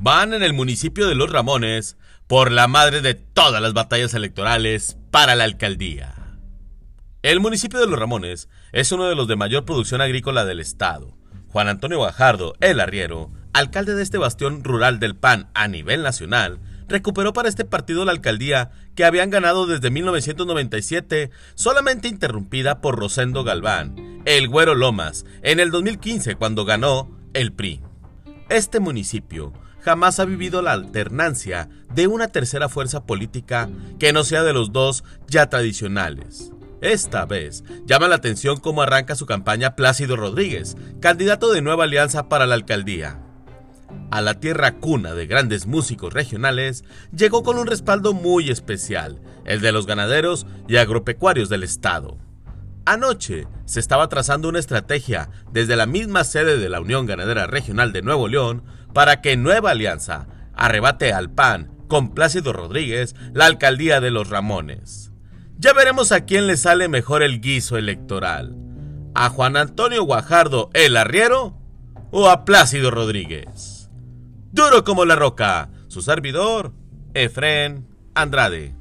van en el municipio de Los Ramones por la madre de todas las batallas electorales para la alcaldía. El municipio de Los Ramones es uno de los de mayor producción agrícola del estado. Juan Antonio Guajardo, el arriero, alcalde de este bastión rural del PAN a nivel nacional, recuperó para este partido la alcaldía que habían ganado desde 1997, solamente interrumpida por Rosendo Galván, el Güero Lomas, en el 2015 cuando ganó el PRI. Este municipio jamás ha vivido la alternancia de una tercera fuerza política que no sea de los dos ya tradicionales. Esta vez llama la atención cómo arranca su campaña Plácido Rodríguez, candidato de Nueva Alianza para la alcaldía. A la tierra cuna de grandes músicos regionales, llegó con un respaldo muy especial, el de los ganaderos y agropecuarios del estado. Anoche se estaba trazando una estrategia desde la misma sede de la Unión Ganadera Regional de Nuevo León para que Nueva Alianza arrebate al PAN con Plácido Rodríguez la alcaldía de los Ramones. Ya veremos a quién le sale mejor el guiso electoral. ¿A Juan Antonio Guajardo el arriero o a Plácido Rodríguez? Duro como la roca, su servidor, Efren Andrade.